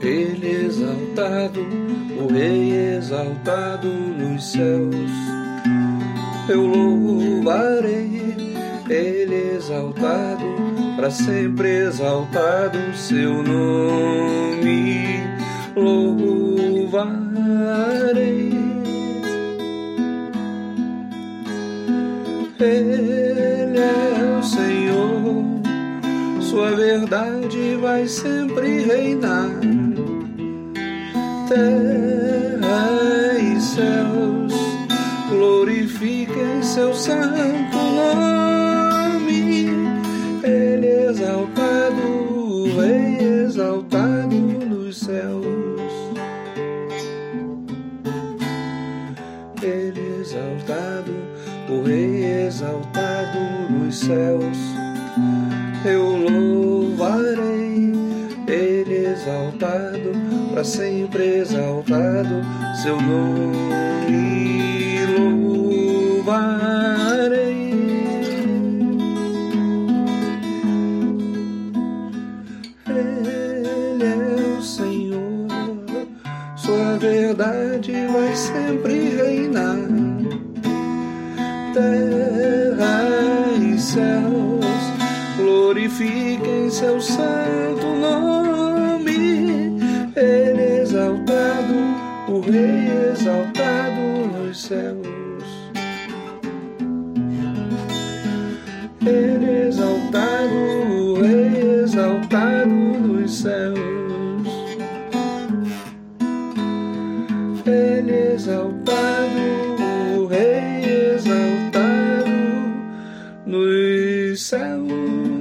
Ele exaltado, o Rei exaltado nos céus, eu louvarei. Ele exaltado, para sempre exaltado seu nome, louvarei. Ele é o Senhor. Sua verdade vai sempre reinar. Terra e céus glorifiquem seu santo nome. Ele exaltado, Rei exaltado nos céus. Ele exaltado, o Rei exaltado nos céus. Eu Ele exaltado, para sempre exaltado, seu nome louvarei. Ele é o Senhor, Sua verdade vai sempre reinar. Terra e céus glorifiquem seu santo nome. Rei exaltado nos céus. Ele exaltado, o Rei exaltado nos céus. Ele exaltado, o Rei exaltado nos céus.